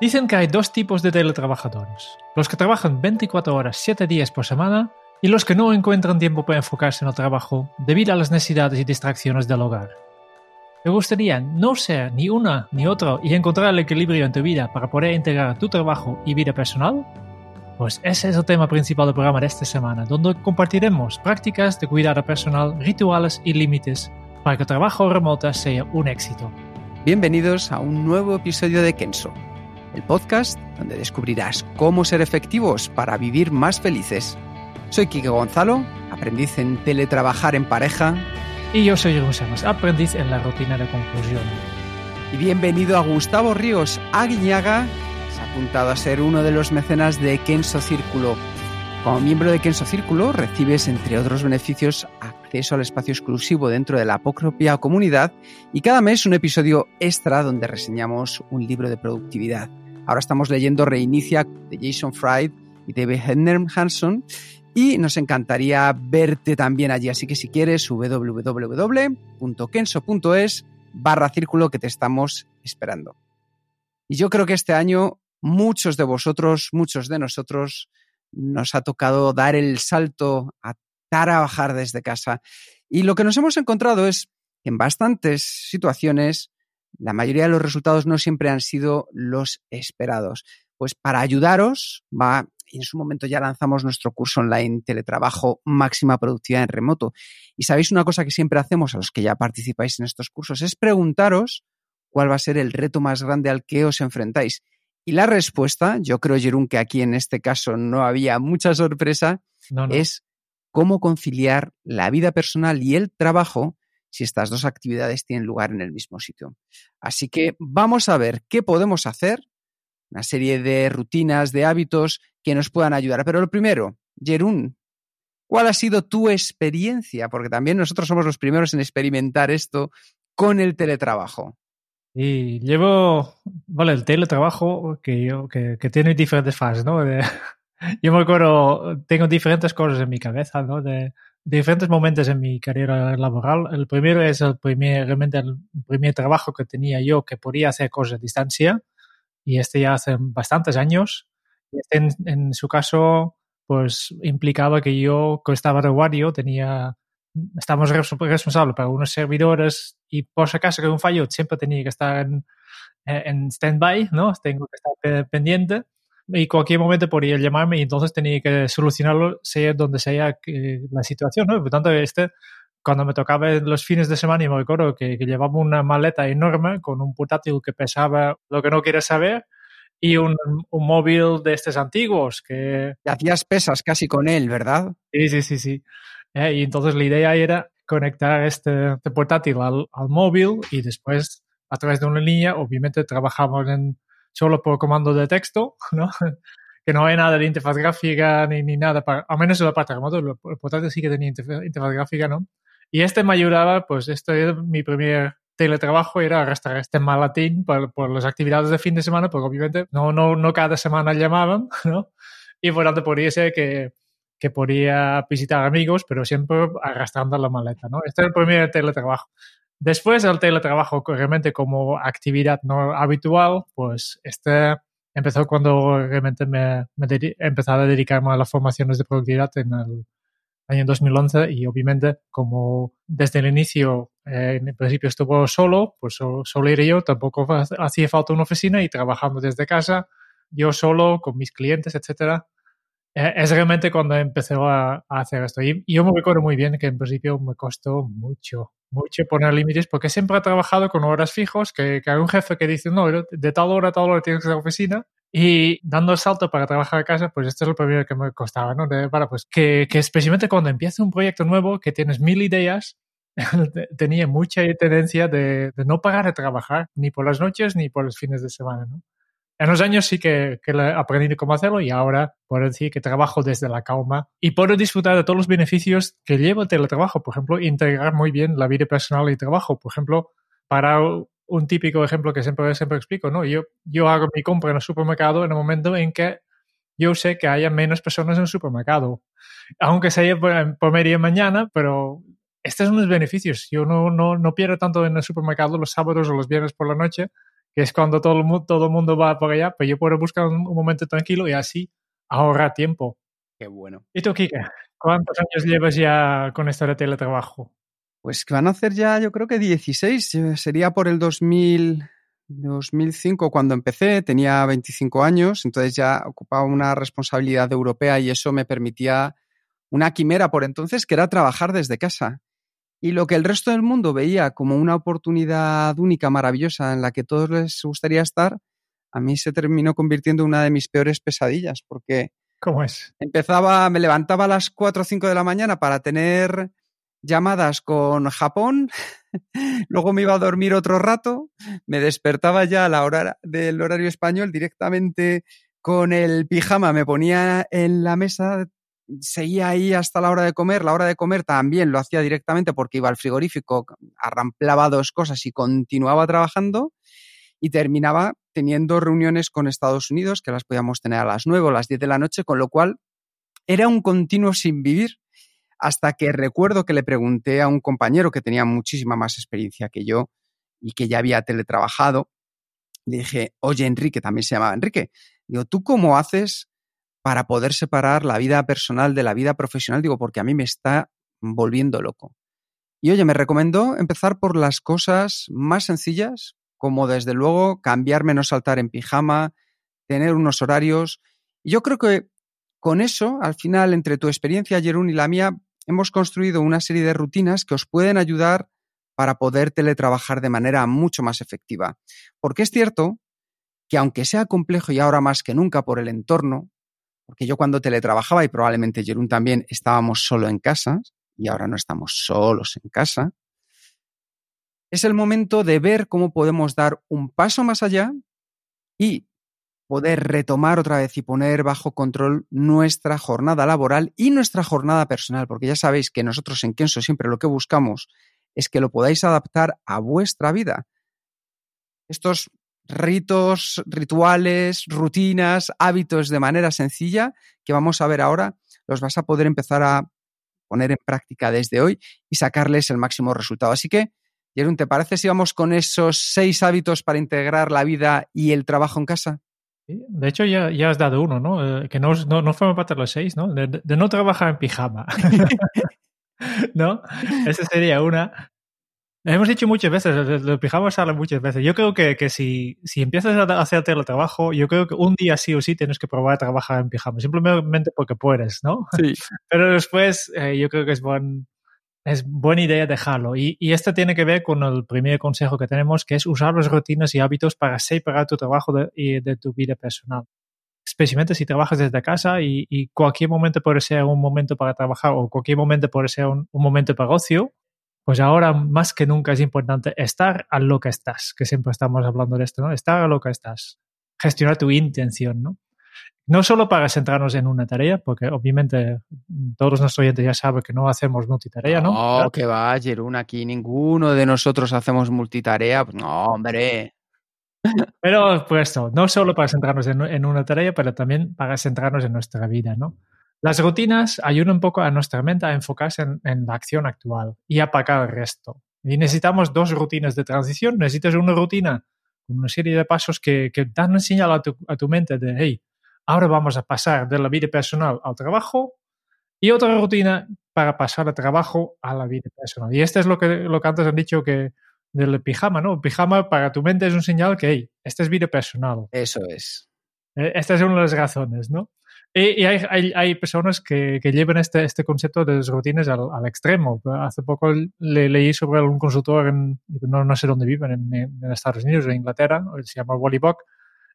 Dicen que hay dos tipos de teletrabajadores: los que trabajan 24 horas 7 días por semana y los que no encuentran tiempo para enfocarse en el trabajo debido a las necesidades y distracciones del hogar. ¿Te gustaría no ser ni una ni otra y encontrar el equilibrio en tu vida para poder integrar tu trabajo y vida personal? Pues ese es el tema principal del programa de esta semana, donde compartiremos prácticas de cuidado personal, rituales y límites para que el trabajo remoto sea un éxito. Bienvenidos a un nuevo episodio de Kenso, el podcast donde descubrirás cómo ser efectivos para vivir más felices. Soy Kike Gonzalo, aprendiz en teletrabajar en pareja. Y yo soy Jeroen Samas, aprendiz en la rutina de conclusión. Y bienvenido a Gustavo Ríos Aguiñaga, se ha apuntado a ser uno de los mecenas de Kenso Círculo. Como miembro de Kenso Círculo recibes, entre otros beneficios, acceso al espacio exclusivo dentro de la propia comunidad y cada mes un episodio extra donde reseñamos un libro de productividad. Ahora estamos leyendo Reinicia de Jason Fried y David Henner Hanson y nos encantaría verte también allí. Así que si quieres, www.kenso.es barra círculo que te estamos esperando. Y yo creo que este año muchos de vosotros, muchos de nosotros, nos ha tocado dar el salto a trabajar desde casa. Y lo que nos hemos encontrado es que en bastantes situaciones la mayoría de los resultados no siempre han sido los esperados. Pues para ayudaros, va, en su momento ya lanzamos nuestro curso online Teletrabajo Máxima Productividad en Remoto. Y sabéis una cosa que siempre hacemos a los que ya participáis en estos cursos, es preguntaros cuál va a ser el reto más grande al que os enfrentáis. Y la respuesta, yo creo, Jerún, que aquí en este caso no había mucha sorpresa, No, no. es cómo conciliar la vida personal y el trabajo si estas dos actividades tienen lugar en el mismo sitio. Así que vamos a ver qué podemos hacer, una serie de rutinas, de hábitos que nos puedan ayudar. Pero lo primero, Jerún, ¿cuál ha sido tu experiencia? Porque también nosotros somos los primeros en experimentar esto con el teletrabajo. Y llevo, vale, el teletrabajo que, yo, que, tiene diferentes fases, ¿no? Yo me acuerdo, tengo diferentes cosas en mi cabeza, ¿no? Diferentes momentos en mi carrera laboral. El primero es el primer, realmente el primer trabajo que tenía yo que podía hacer cosas a distancia. Y este ya hace bastantes años. Este en, en su caso, pues implicaba que yo, que estaba de guardia, tenía estamos res- responsables para unos servidores y por si acaso que un fallo siempre tenía que estar en, en stand-by, ¿no? Tengo que estar pe- pendiente y cualquier momento podría llamarme y entonces tenía que solucionarlo sea donde sea la situación, ¿no? Por tanto, este, cuando me tocaba los fines de semana y me recuerdo que, que llevaba una maleta enorme con un portátil que pesaba lo que no quieres saber y un, un móvil de estos antiguos que Te hacías pesas casi con él, ¿verdad? Sí, sí, sí, sí. Eh, y entonces la idea era conectar este, este portátil al, al móvil y después a través de una línea, obviamente trabajamos en, solo por comando de texto, ¿no? que no hay nada de interfaz gráfica ni, ni nada, para, al menos en la parte remoto, el portátil sí que tenía interfaz, interfaz gráfica, ¿no? Y este me ayudaba, pues este era mi primer teletrabajo, era arrastrar este maletín por, por las actividades de fin de semana, porque obviamente no, no, no cada semana llamaban, ¿no? Y por tanto podría ser que que podía visitar amigos, pero siempre arrastrando la maleta, ¿no? Este es el primer teletrabajo. Después el teletrabajo realmente como actividad no habitual, pues este empezó cuando realmente me, me a dedicarme a las formaciones de productividad en el año 2011 y obviamente como desde el inicio eh, en el principio estuvo solo, pues so- solo era yo, tampoco ha- hacía falta una oficina y trabajando desde casa, yo solo con mis clientes, etcétera, es realmente cuando empecé a, a hacer esto. Y, yo me recuerdo muy bien que en principio me costó mucho, mucho poner límites, porque siempre he trabajado con horas fijos, que, que hay un jefe que dice, no, de tal hora a tal hora tienes que estar en la oficina, Y dando el salto para trabajar a casa, pues esto es lo primero que me costaba, ¿no? De, para, pues que, que especialmente cuando empieza un proyecto nuevo, que tienes mil ideas, tenía mucha tendencia de, de, no parar de trabajar, ni por las noches ni por los fines de semana, ¿no? En los años sí que, que he aprendido cómo hacerlo y ahora puedo decir que trabajo desde la calma y puedo disfrutar de todos los beneficios que lleva el teletrabajo. Por ejemplo, integrar muy bien la vida personal y trabajo. Por ejemplo, para un típico ejemplo que siempre, siempre explico, ¿no? Yo, yo hago mi compra en el supermercado en el momento en que yo sé que haya menos personas en el supermercado. Aunque sea por, por media mañana, pero estos son los beneficios. Yo no, no, no pierdo tanto en el supermercado los sábados o los viernes por la noche que es cuando todo el, mundo, todo el mundo va por allá, pues yo puedo buscar un, un momento tranquilo y así ahorrar tiempo. Qué bueno. ¿Y tú, Kike? ¿Cuántos años llevas ya con esto de teletrabajo? Pues que van a hacer ya, yo creo que 16. Sería por el 2000, 2005 cuando empecé, tenía 25 años, entonces ya ocupaba una responsabilidad europea y eso me permitía una quimera por entonces, que era trabajar desde casa. Y lo que el resto del mundo veía como una oportunidad única, maravillosa, en la que todos les gustaría estar, a mí se terminó convirtiendo en una de mis peores pesadillas, porque... ¿Cómo es? Empezaba, me levantaba a las 4 o 5 de la mañana para tener llamadas con Japón, luego me iba a dormir otro rato, me despertaba ya a la hora del horario español directamente con el pijama, me ponía en la mesa seguía ahí hasta la hora de comer. La hora de comer también lo hacía directamente porque iba al frigorífico, arramplaba dos cosas y continuaba trabajando y terminaba teniendo reuniones con Estados Unidos que las podíamos tener a las nueve o las diez de la noche, con lo cual era un continuo sin vivir hasta que recuerdo que le pregunté a un compañero que tenía muchísima más experiencia que yo y que ya había teletrabajado. Le dije, oye Enrique, también se llamaba Enrique, digo, ¿tú cómo haces para poder separar la vida personal de la vida profesional, digo, porque a mí me está volviendo loco. Y oye, me recomendó empezar por las cosas más sencillas, como desde luego cambiarme, no saltar en pijama, tener unos horarios. Y yo creo que con eso, al final, entre tu experiencia, y la mía, hemos construido una serie de rutinas que os pueden ayudar para poder teletrabajar de manera mucho más efectiva. Porque es cierto que aunque sea complejo y ahora más que nunca por el entorno, porque yo cuando teletrabajaba, y probablemente Jerún también, estábamos solo en casa, y ahora no estamos solos en casa, es el momento de ver cómo podemos dar un paso más allá y poder retomar otra vez y poner bajo control nuestra jornada laboral y nuestra jornada personal, porque ya sabéis que nosotros en Kenso siempre lo que buscamos es que lo podáis adaptar a vuestra vida. Estos ritos, rituales, rutinas, hábitos de manera sencilla que vamos a ver ahora, los vas a poder empezar a poner en práctica desde hoy y sacarles el máximo resultado. Así que, Jerón, ¿te parece si vamos con esos seis hábitos para integrar la vida y el trabajo en casa? De hecho, ya, ya has dado uno, ¿no? Eh, que no, no, no forma parte de los seis, ¿no? De, de no trabajar en pijama. ¿No? Esa sería una. Hemos dicho muchas veces, los pijamas salen muchas veces. Yo creo que, que si, si empiezas a hacer teletrabajo, yo creo que un día sí o sí tienes que probar a trabajar en pijama, simplemente porque puedes, ¿no? Sí. Pero después eh, yo creo que es, buen, es buena idea dejarlo. Y, y esto tiene que ver con el primer consejo que tenemos, que es usar las rutinas y hábitos para separar tu trabajo de, y de tu vida personal. Especialmente si trabajas desde casa y, y, cualquier momento puede ser un momento para trabajar o cualquier momento puede ser un, un momento para ocio, pues ahora más que nunca es importante estar a lo que estás, que siempre estamos hablando de esto, ¿no? Estar a lo que estás. Gestionar tu intención, ¿no? No solo para centrarnos en una tarea, porque obviamente todos nuestros oyentes ya saben que no hacemos multitarea, ¿no? No, claro. que va, Jerún, aquí ninguno de nosotros hacemos multitarea. Pues no, hombre. Pero pues no solo para centrarnos en, en una tarea, pero también para centrarnos en nuestra vida, ¿no? Las rutinas ayudan un poco a nuestra mente a enfocarse en, en, la acción actual y apagar el resto. Y necesitamos dos rutinas de transición. Necesitas una rutina con una serie de pasos que, que dan una señal a tu, a tu, mente de, hey, ahora vamos a pasar de la vida personal al trabajo y otra rutina para pasar del trabajo a la vida personal. Y este es lo que, lo que antes han dicho que del pijama, ¿no? El pijama para tu mente es un señal que, hey, esta es vida personal. Eso es. Esta es una de las razones, ¿no? Y, hay, hay, hay, personas que, que, llevan este, este concepto de las rutinas al, al, extremo. Hace poco le, leí sobre un consultor, en, no, no sé dónde viven, en, en, Estados Unidos, en Inglaterra, se llama Wally Buck,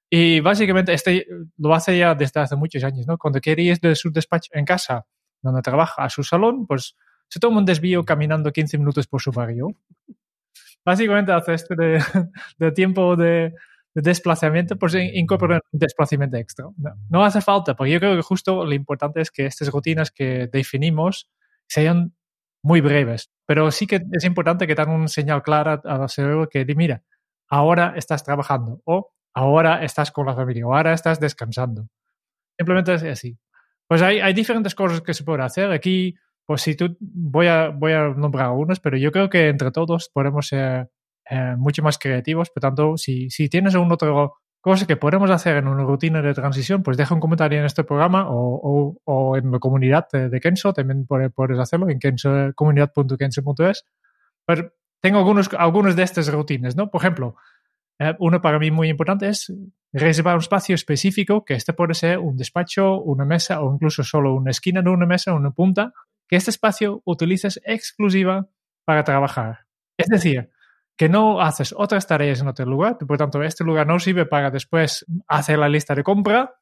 Y básicamente este lo hace ya desde hace muchos años, ¿no? Cuando quiere ir de su despacho en casa, donde trabaja, a su salón, pues se toma un desvío caminando 15 minutos por su barrio. Básicamente hace este de, tiempo de, desplazamiento, pues incorpora un desplazamiento extra. No, hace falta, porque yo creo que justo lo importante es que estas rutinas que definimos sean muy breves. Pero sí que es importante que tengan un señal clara al cerebro que mira, ahora estás trabajando o ahora estás con la familia o ahora estás descansando. Simplemente es así. Pues hay, hay diferentes cosas que se pueden hacer. Aquí, pues si tú, voy a, voy a nombrar algunos, pero yo creo que entre todos podemos ser eh, mucho más creativos. Por tanto, si, si tienes un otro cosa que podemos hacer en una rutina de transición, pues deja un comentario en este programa o, o, en la comunidad de, Kenso, también puedes hacerlo en comunidad.kenso.es. Pero tengo algunos, algunos de estas rutinas, ¿no? Por ejemplo, eh, uno para mí muy importante es reservar un espacio específico, que este puede ser un despacho, una mesa o incluso solo una esquina de una mesa, una punta, que este espacio utilices exclusiva para trabajar. Es decir, que no haces otras tareas en otro lugar, por tanto, este lugar no sirve para después hacer la lista de compra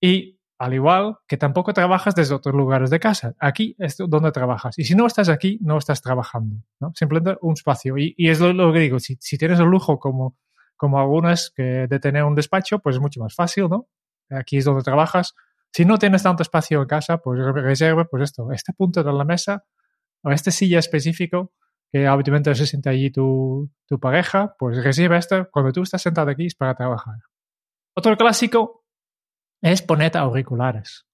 y al igual que tampoco trabajas desde otros lugares de casa. Aquí es donde trabajas. Y si no estás aquí, no estás trabajando. ¿no? Simplemente un espacio. Y, es lo, que digo, si, tienes el lujo como, como algunas de tener un despacho, pues es mucho más fácil, ¿no? Aquí es donde trabajas. Si no tienes tanto espacio en casa, pues reserva, pues esto, este punto de la mesa o este silla específico que habitualmente se siente allí tu, tu pareja, pues recibe esto cuando tú estás sentado aquí es para trabajar. Otro clásico es ponerte auriculares.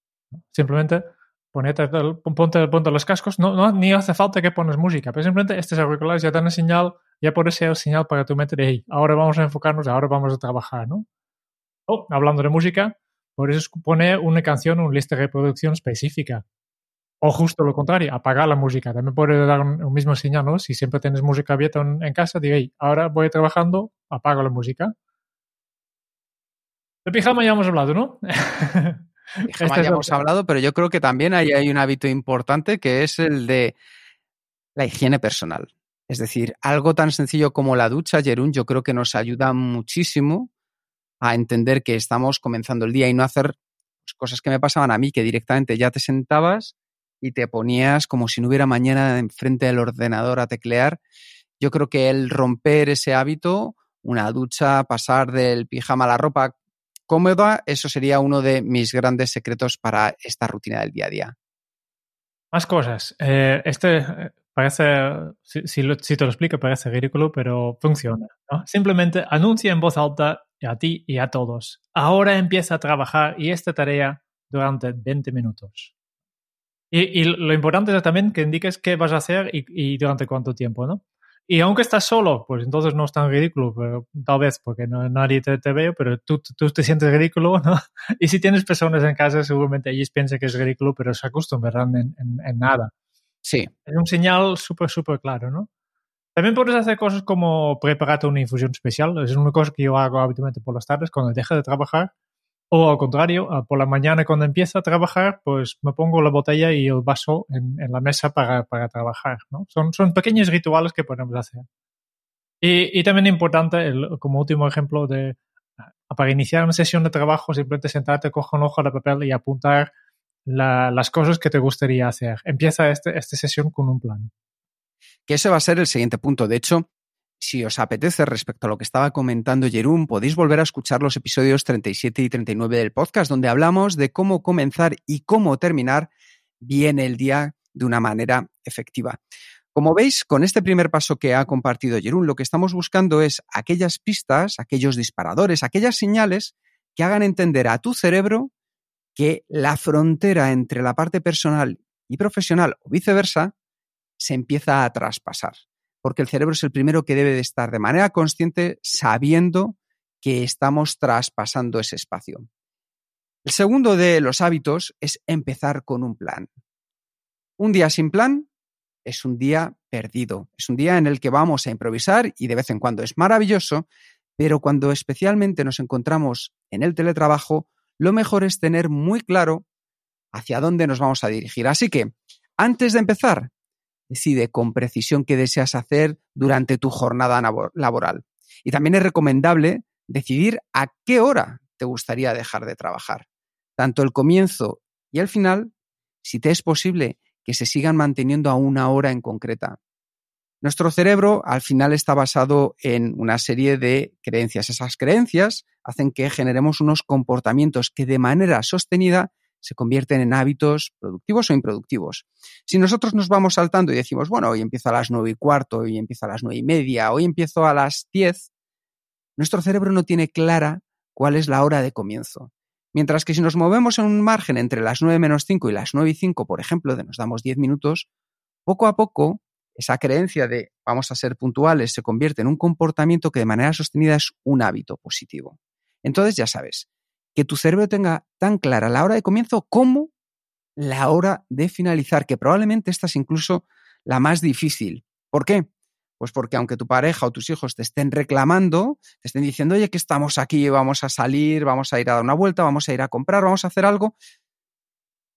Simplemente ponete, ponte, ponte los cascos, no, no, ni hace falta que pones música, pero simplemente estos auriculares ya dan señal, ya puede ser señal para tu mente de, hey, ahora vamos a enfocarnos, ahora vamos a trabajar, ¿no? O, hablando de música, puedes poner una canción, una lista de reproducción específica. O justo lo contrario, apagar la música. También puede dar un, mismo señal, ¿no? Si siempre tienes música abierta en, casa, diga, ahora voy trabajando, apago la música. De pijama ya hemos hablado, ¿no? Pijama ya hemos hablado, pero yo creo que también hay, hay un hábito importante que es el de la higiene personal. Es decir, algo tan sencillo como la ducha, Jerún, yo creo que nos ayuda muchísimo a entender que estamos comenzando el día y no hacer pues, cosas que me pasaban a mí, que directamente ya te sentabas y te ponías como si no hubiera mañana enfrente del ordenador a teclear. Yo creo que el romper ese hábito, una ducha, pasar del pijama a la ropa cómoda, eso sería uno de mis grandes secretos para esta rutina del día a día. Más cosas. Eh, este eh, parece, si, si, te lo explico, parece ridículo, pero funciona. Simplemente anuncia en voz alta a ti y a todos. Ahora empieza a trabajar y esta tarea durante 20 minutos. Y, lo importante es también que indiques qué vas a hacer y, durante cuánto tiempo, ¿no? Y aunque estás solo, pues entonces no es tan ridículo, pero tal vez porque no, nadie te, te ve, pero tú, tú, te sientes ridículo, ¿no? Y si tienes personas en casa, seguramente ellos piensan que es ridículo, pero se acostumbrarán en, en, nada. Sí. Es un señal súper, súper claro, ¿no? También puedes hacer cosas como prepararte una infusión especial. Es una cosa que yo hago habitualmente por las tardes cuando dejo de trabajar. O al contrario, por la mañana cuando empiezo a trabajar, pues me pongo la botella y el vaso en, la mesa para, para trabajar. ¿no? Son, son pequeños rituales que podemos hacer. Y, y también importante, como último ejemplo, de ah, para iniciar una sesión de trabajo, simplemente sentarte, coger un ojo de papel y apuntar las cosas que te gustaría hacer. Empieza este, esta sesión con un plan. Que ese va a ser el siguiente punto. De hecho, si os apetece respecto a lo que estaba comentando Jerún, podéis volver a escuchar los episodios 37 y 39 del podcast, donde hablamos de cómo comenzar y cómo terminar bien el día de una manera efectiva. Como veis, con este primer paso que ha compartido Jerún, lo que estamos buscando es aquellas pistas, aquellos disparadores, aquellas señales que hagan entender a tu cerebro que la frontera entre la parte personal y profesional o viceversa se empieza a traspasar porque el cerebro es el primero que debe de estar de manera consciente sabiendo que estamos traspasando ese espacio. El segundo de los hábitos es empezar con un plan. Un día sin plan es un día perdido, es un día en el que vamos a improvisar y de vez en cuando es maravilloso, pero cuando especialmente nos encontramos en el teletrabajo, lo mejor es tener muy claro hacia dónde nos vamos a dirigir. Así que, antes de empezar, decide con precisión qué deseas hacer durante tu jornada laboral. Y también es recomendable decidir a qué hora te gustaría dejar de trabajar. Tanto el comienzo y el final, si te es posible, que se sigan manteniendo a una hora en concreta. Nuestro cerebro al final está basado en una serie de creencias. Esas creencias hacen que generemos unos comportamientos que de manera sostenida se convierten en hábitos productivos o improductivos. Si nosotros nos vamos saltando y decimos, bueno, hoy empiezo a las nueve y cuarto, hoy empiezo a las nueve y media, hoy empiezo a las diez, nuestro cerebro no tiene clara cuál es la hora de comienzo. Mientras que si nos movemos en un margen entre las nueve menos cinco y las nueve y cinco, por ejemplo, de nos damos diez minutos, poco a poco esa creencia de vamos a ser puntuales se convierte en un comportamiento que de manera sostenida es un hábito positivo. Entonces ya sabes, que tu cerebro tenga tan clara la hora de comienzo como la hora de finalizar, que probablemente esta es incluso la más difícil. ¿Por qué? Pues porque aunque tu pareja o tus hijos te estén reclamando, te estén diciendo, oye, que estamos aquí, vamos a salir, vamos a ir a dar una vuelta, vamos a ir a comprar, vamos a hacer algo,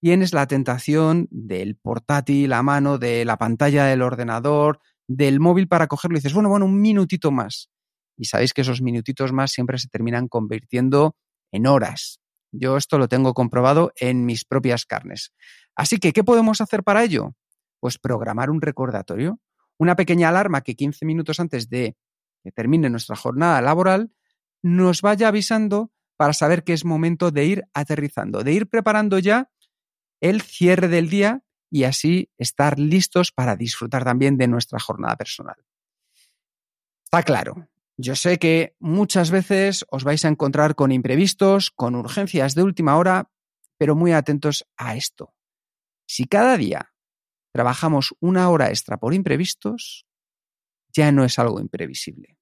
tienes la tentación del portátil a mano, de la pantalla del ordenador, del móvil para cogerlo y dices, bueno, bueno, un minutito más. Y sabéis que esos minutitos más siempre se terminan convirtiendo en horas. Yo esto lo tengo comprobado en mis propias carnes. Así que, ¿qué podemos hacer para ello? Pues programar un recordatorio, una pequeña alarma que 15 minutos antes de que termine nuestra jornada laboral nos vaya avisando para saber que es momento de ir aterrizando, de ir preparando ya el cierre del día y así estar listos para disfrutar también de nuestra jornada personal. Está claro, yo sé que muchas veces os vais a encontrar con imprevistos, con urgencias de última hora, pero muy atentos a esto. Si cada día trabajamos una hora extra por imprevistos, ya no es algo imprevisible.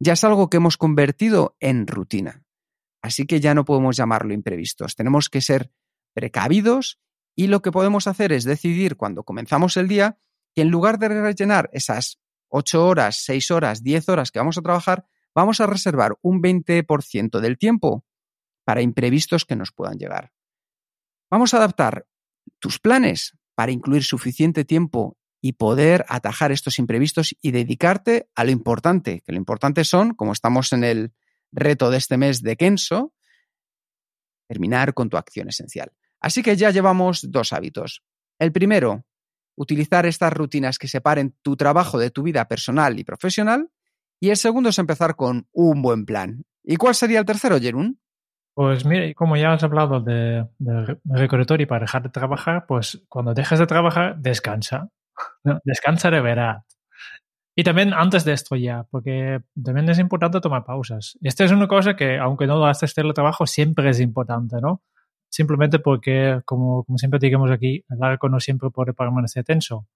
Ya es algo que hemos convertido en rutina. Así que ya no podemos llamarlo imprevistos. Tenemos que ser precavidos y lo que podemos hacer es decidir cuando comenzamos el día que en lugar de rellenar esas 8 horas, 6 horas, 10 horas que vamos a trabajar, vamos a reservar un 20% del tiempo para imprevistos que nos puedan llegar. Vamos a adaptar tus planes para incluir suficiente tiempo y poder atajar estos imprevistos y dedicarte a lo importante, que lo importante son, como estamos en el reto de este mes de Kenso, terminar con tu acción esencial. Así que ya llevamos dos hábitos. El primero, utilizar estas rutinas que separen tu trabajo de tu vida personal y profesional. Y el segundo es empezar con un buen plan. ¿Y cuál sería el tercero, Jerún? Pues mira, como ya has hablado de, de para dejar de trabajar, pues cuando dejes de trabajar, descansa. Descansa de verdad. Y también antes de esto ya, porque también es importante tomar pausas. Esta es una cosa que, aunque no lo haces trabajo, siempre es importante, ¿no? Simplemente porque, como, como siempre digamos aquí, el arco no siempre puede permanecer tenso.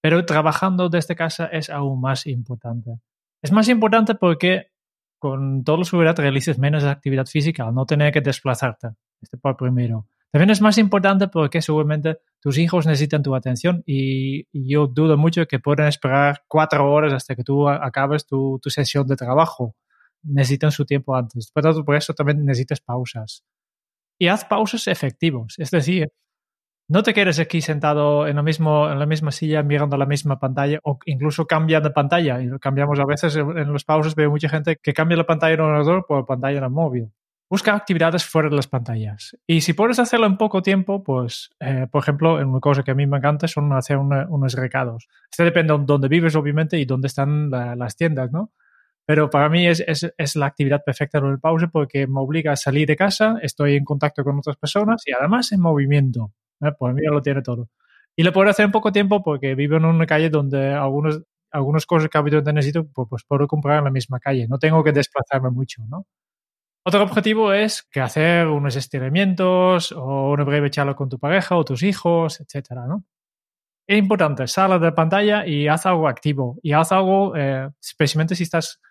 Pero trabajando desde casa es aún más importante. Es más importante porque con toda la seguridad realices menos actividad física no tener que desplazarte. Este por primero. También es más importante porque seguramente tus hijos necesitan tu atención y, yo dudo mucho que puedan esperar cuatro horas hasta que tú acabes tu, tu sesión de trabajo. Necesitan su tiempo antes. Por, por eso también necesitas pausas y haz pausas efectivos. Es decir, no te quedes aquí sentado en, la misma silla mirando la misma pantalla o incluso cambia de pantalla. Y cambiamos a veces en los pausas. Veo mucha gente que cambia la pantalla en ordenador por pantalla en el móvil. Busca actividades fuera de las pantallas. Y si puedes hacerlo en poco tiempo, pues, eh, por ejemplo, una cosa que a mí me encanta son hacer unos recados. Esto depende de dónde vives, obviamente, y dónde están las tiendas, ¿no? Pero para mí es, es, es la actividad perfecta en el pause porque me obliga a salir de casa, estoy en contacto con otras personas y además en movimiento. ¿eh? Pues mí lo tiene todo. Y lo puedo hacer en poco tiempo porque vivo en una calle donde algunos, algunas cosas que habitualmente necesito, pues, pues, puedo comprar en la misma calle. No tengo que desplazarme mucho, ¿no? Otro objetivo es que hacer unos estiramientos o una breve charla con tu pareja o tus hijos, etcétera, ¿no? Es importante, sal de pantalla y haz algo activo. Y haz algo, eh, especialmente si estás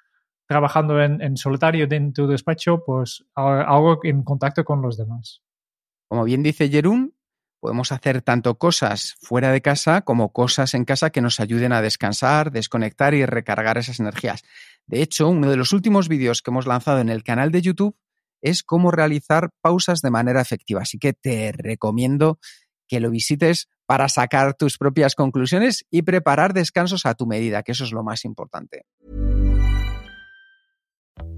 trabajando en, solitario en tu despacho, pues algo en contacto con los demás. Como bien dice Jerún, podemos hacer tanto cosas fuera de casa como cosas en casa que nos ayuden a descansar, desconectar y recargar esas energías. De hecho, uno de los últimos vídeos que hemos lanzado en el canal de YouTube es cómo realizar pausas de manera efectiva. Así que te recomiendo que lo visites para sacar tus propias conclusiones y preparar descansos a tu medida, que eso es lo más importante.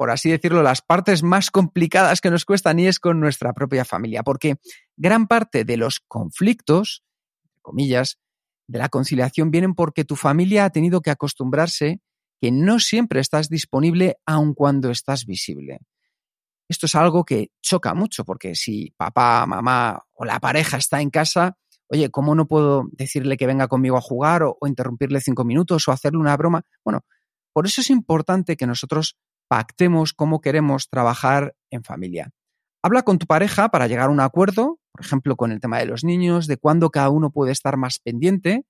por así decirlo, las partes más complicadas que nos cuestan y es con nuestra propia familia, porque gran parte de los conflictos, comillas, de la conciliación vienen porque tu familia ha tenido que acostumbrarse que no siempre estás disponible aun cuando estás visible. Esto es algo que choca mucho porque si papá, mamá o la pareja está en casa, oye, ¿cómo no puedo decirle que venga conmigo a jugar o, o interrumpirle cinco minutos o hacerle una broma? Bueno, por eso es importante que nosotros pactemos cómo queremos trabajar en familia. Habla con tu pareja para llegar a un acuerdo, por ejemplo, con el tema de los niños, de cuándo cada uno puede estar más pendiente.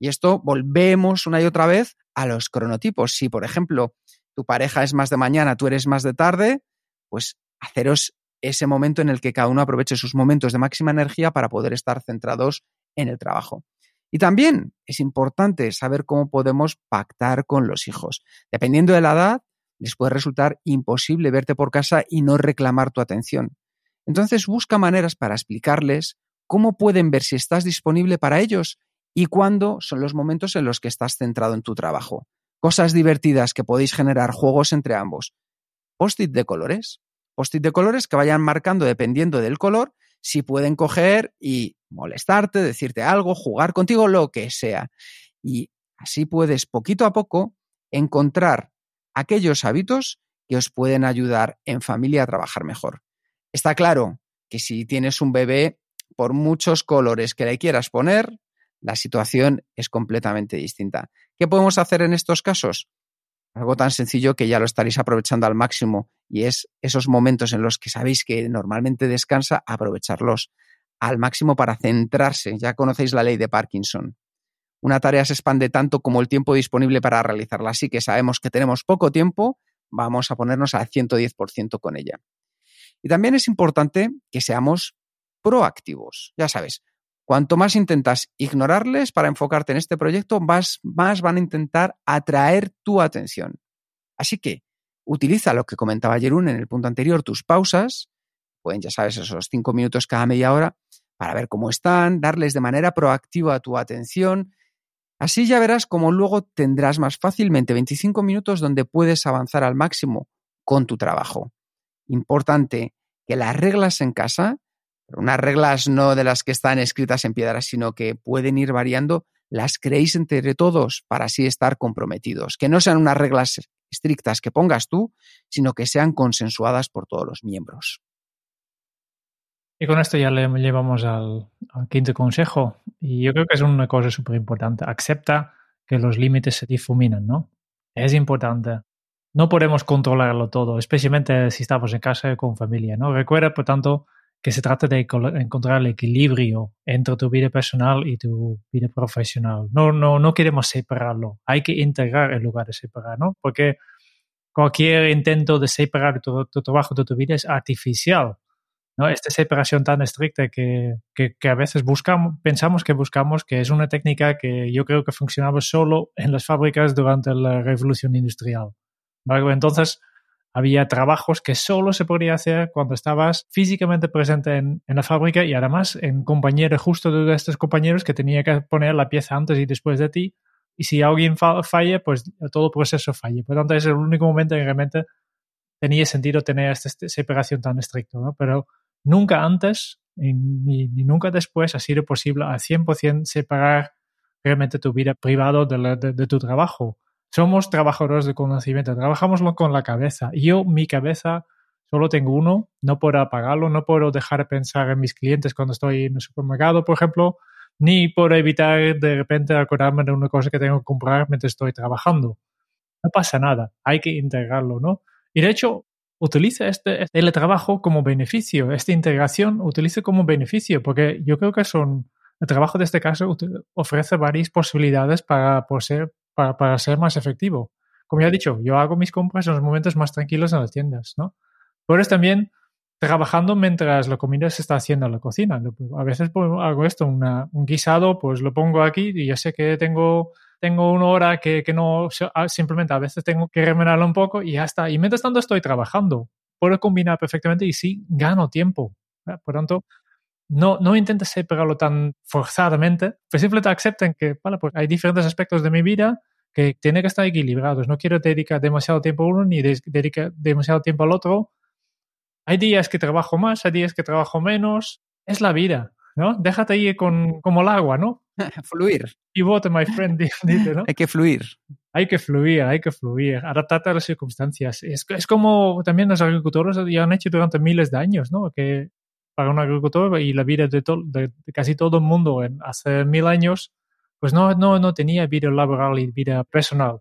Y esto volvemos una y otra vez a los cronotipos. Si, por ejemplo, tu pareja es más de mañana, tú eres más de tarde, pues haceros ese momento en el que cada uno aproveche sus momentos de máxima energía para poder estar centrados en el trabajo. Y también es importante saber cómo podemos pactar con los hijos. Dependiendo de la edad, les puede resultar imposible verte por casa y no reclamar tu atención. Entonces busca maneras para explicarles cómo pueden ver si estás disponible para ellos y cuándo son los momentos en los que estás centrado en tu trabajo. Cosas divertidas que podéis generar juegos entre ambos. Post-it de colores. Post-it de colores que vayan marcando dependiendo del color si pueden coger y molestarte, decirte algo, jugar contigo, lo que sea. Y así puedes poquito a poco encontrar aquellos hábitos que os pueden ayudar en familia a trabajar mejor. Está claro que si tienes un bebé, por muchos colores que le quieras poner, la situación es completamente distinta. ¿Qué podemos hacer en estos casos? Algo tan sencillo que ya lo estaréis aprovechando al máximo y es esos momentos en los que sabéis que normalmente descansa, aprovecharlos al máximo para centrarse. Ya conocéis la ley de Parkinson una tarea se expande tanto como el tiempo disponible para realizarla. Así que sabemos que tenemos poco tiempo, vamos a ponernos al 110% con ella. Y también es importante que seamos proactivos. Ya sabes, cuanto más intentas ignorarles para enfocarte en este proyecto, más, más van a intentar atraer tu atención. Así que utiliza lo que comentaba Jerún en el punto anterior, tus pausas, pueden, ya sabes, esos cinco minutos cada media hora, para ver cómo están, darles de manera proactiva tu atención, Así ya verás cómo luego tendrás más fácilmente 25 minutos donde puedes avanzar al máximo con tu trabajo. Importante que las reglas en casa, unas reglas no de las que están escritas en piedra, sino que pueden ir variando, las creéis entre todos para así estar comprometidos. Que no sean unas reglas estrictas que pongas tú, sino que sean consensuadas por todos los miembros. Y con esto ya le llevamos al, quinto consejo. Y yo creo que es una cosa súper importante. Acepta que los límites se difuminan, ¿no? Es importante. No podemos controlarlo todo, especialmente si estamos en casa con familia, ¿no? Recuerda, por tanto, que se trata de encontrar el equilibrio entre tu vida personal y tu vida profesional. No, no, no queremos separarlo. Hay que integrar en lugar de separar, ¿no? Porque cualquier intento de separar tu, tu trabajo de tu vida es artificial ¿no? Esta separación tan estricta que, que, a veces buscamos, pensamos que buscamos, que es una técnica que yo creo que funcionaba solo en las fábricas durante la revolución industrial. Entonces, había trabajos que solo se podía hacer cuando estabas físicamente presente en, en, la fábrica y además en compañero justo de estos compañeros que tenía que poner la pieza antes y después de ti. Y si alguien falle, pues todo proceso falle. Por lo tanto, es el único momento en que realmente tenía sentido tener esta separación tan estricta. ¿no? Pero Nunca antes ni, nunca después ha sido posible al 100% separar realmente tu vida privada de, tu trabajo. Somos trabajadores de conocimiento, trabajamos con la cabeza. Yo, mi cabeza, solo tengo uno, no puedo apagarlo, no puedo dejar de pensar en mis clientes cuando estoy en el supermercado, por ejemplo, ni por evitar de repente acordarme de una cosa que tengo que comprar mientras estoy trabajando. No pasa nada, hay que integrarlo, ¿no? Y de hecho, utiliza este, este teletrabajo como beneficio, esta integración utiliza como beneficio, porque yo creo que son, el trabajo de este caso ofrece varias posibilidades para, ser, para, para ser más efectivo. Como ya he dicho, yo hago mis compras en los momentos más tranquilos en las tiendas, ¿no? Pero es también trabajando mientras la comida se está haciendo en la cocina. A veces pues, hago esto, un guisado, pues lo pongo aquí y ya sé que tengo, tengo una hora que, que, no, ah, simplemente a veces tengo que remenarlo un poco y ya está. Y mientras tanto estoy trabajando. Puedo combinar perfectamente y sí gano tiempo. Por tanto, no, no intentes separarlo tan forzadamente, pues simplemente acepten que vale, pues hay diferentes aspectos de mi vida que tienen que estar equilibrados. No quiero dedicar demasiado tiempo a uno ni dedicar demasiado tiempo al otro hay días que trabajo más, hay días que trabajo menos. Es la vida, ¿no? Déjate ahí con, como el agua, ¿no? fluir. Y vote, my friend, dice, ¿no? hay que fluir. Hay que fluir, hay que fluir, adaptarte a las circunstancias. Es, es como también los agricultores ya han hecho durante miles de años, ¿no? Que para un agricultor y la vida de, de, casi todo el mundo en, hace mil años, pues no, no, no tenía vida laboral y vida personal.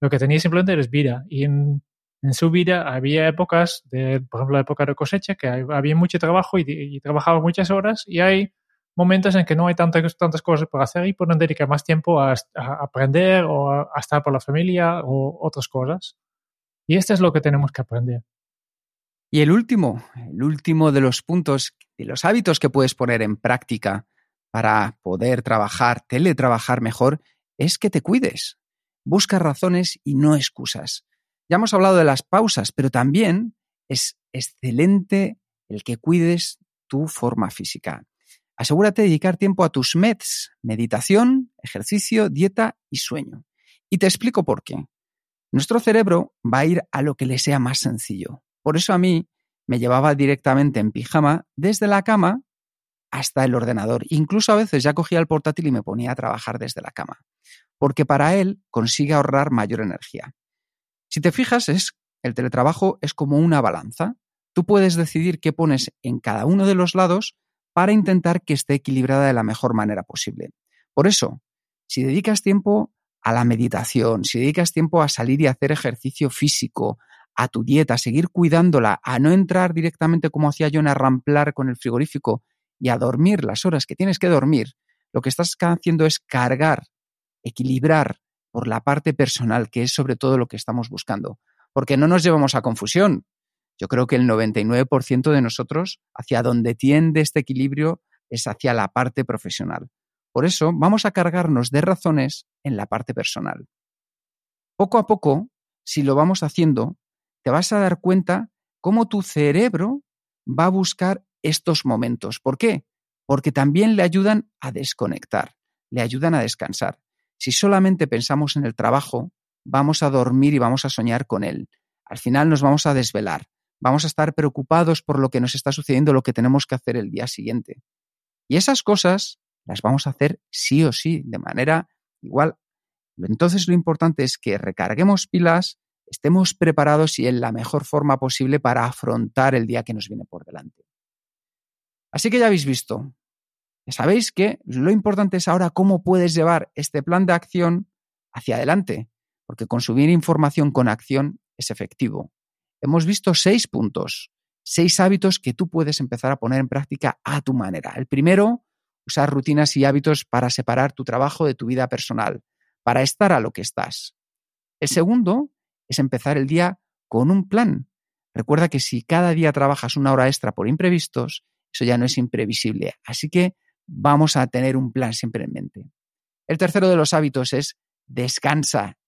Lo que tenía simplemente es vida. Y en en su vida había épocas, de, por ejemplo, la época de cosecha, que había mucho trabajo y, trabajaba muchas horas y hay momentos en que no hay tantas, tantas cosas por hacer y pueden dedicar más tiempo a, aprender o a, estar por la familia o otras cosas. Y esto es lo que tenemos que aprender. Y el último, el último de los puntos, de los hábitos que puedes poner en práctica para poder trabajar, teletrabajar mejor, es que te cuides. Busca razones y no excusas. Ya hemos hablado de las pausas, pero también es excelente el que cuides tu forma física. Asegúrate de dedicar tiempo a tus MEDs, meditación, ejercicio, dieta y sueño. Y te explico por qué. Nuestro cerebro va a ir a lo que le sea más sencillo. Por eso a mí me llevaba directamente en pijama desde la cama hasta el ordenador. Incluso a veces ya cogía el portátil y me ponía a trabajar desde la cama. Porque para él consigue ahorrar mayor energía. Si te fijas, es, el teletrabajo es como una balanza. Tú puedes decidir qué pones en cada uno de los lados para intentar que esté equilibrada de la mejor manera posible. Por eso, si dedicas tiempo a la meditación, si dedicas tiempo a salir y hacer ejercicio físico, a tu dieta, a seguir cuidándola, a no entrar directamente como hacía yo en arramplar con el frigorífico y a dormir las horas que tienes que dormir, lo que estás haciendo es cargar, equilibrar por la parte personal, que es sobre todo lo que estamos buscando. Porque no nos llevamos a confusión. Yo creo que el 99% de nosotros, hacia donde tiende este equilibrio, es hacia la parte profesional. Por eso vamos a cargarnos de razones en la parte personal. Poco a poco, si lo vamos haciendo, te vas a dar cuenta cómo tu cerebro va a buscar estos momentos. ¿Por qué? Porque también le ayudan a desconectar, le ayudan a descansar. Si solamente pensamos en el trabajo, vamos a dormir y vamos a soñar con él. Al final nos vamos a desvelar, vamos a estar preocupados por lo que nos está sucediendo, lo que tenemos que hacer el día siguiente. Y esas cosas las vamos a hacer sí o sí, de manera igual. Entonces lo importante es que recarguemos pilas, estemos preparados y en la mejor forma posible para afrontar el día que nos viene por delante. Así que ya habéis visto, sabéis que lo importante es ahora cómo puedes llevar este plan de acción hacia adelante, porque consumir información con acción es efectivo. Hemos visto seis puntos, seis hábitos que tú puedes empezar a poner en práctica a tu manera. El primero, usar rutinas y hábitos para separar tu trabajo de tu vida personal, para estar a lo que estás. El segundo es empezar el día con un plan. Recuerda que si cada día trabajas una hora extra por imprevistos, eso ya no es imprevisible. Así que vamos a tener un plan siempre en mente. El tercero de los hábitos es descansa.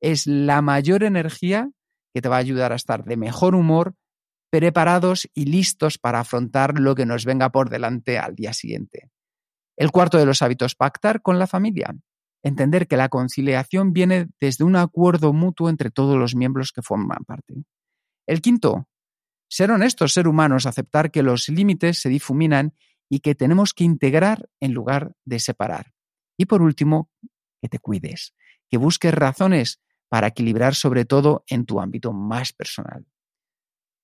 Es la mayor energía que te va a ayudar a estar de mejor humor, preparados y listos para afrontar lo que nos venga por delante al día siguiente. El cuarto de los hábitos, pactar con la familia. Entender que la conciliación viene desde un acuerdo mutuo entre todos los miembros que forman parte. El quinto, ser honestos, ser humanos, aceptar que los límites se difuminan y que tenemos que integrar en lugar de separar. Y por último, que te cuides, que busques razones para equilibrar sobre todo en tu ámbito más personal.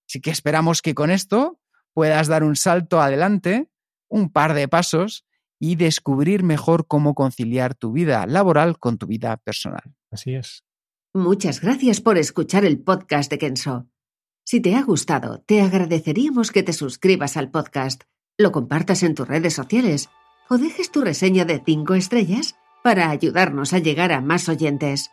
Así que esperamos que con esto puedas dar un salto adelante, un par de pasos y descubrir mejor cómo conciliar tu vida laboral con tu vida personal. Así es. Muchas gracias por escuchar el podcast de Kenso. Si te ha gustado, te agradeceríamos que te suscribas al podcast, lo compartas en tus redes sociales o dejes tu reseña de 5 estrellas para ayudarnos a llegar a más oyentes.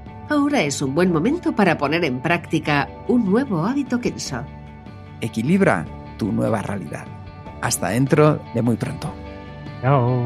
ahora es un buen momento para poner en práctica un nuevo hábito Kenso. Equilibra tu nueva realidad. Hasta dentro de muy pronto. Chao.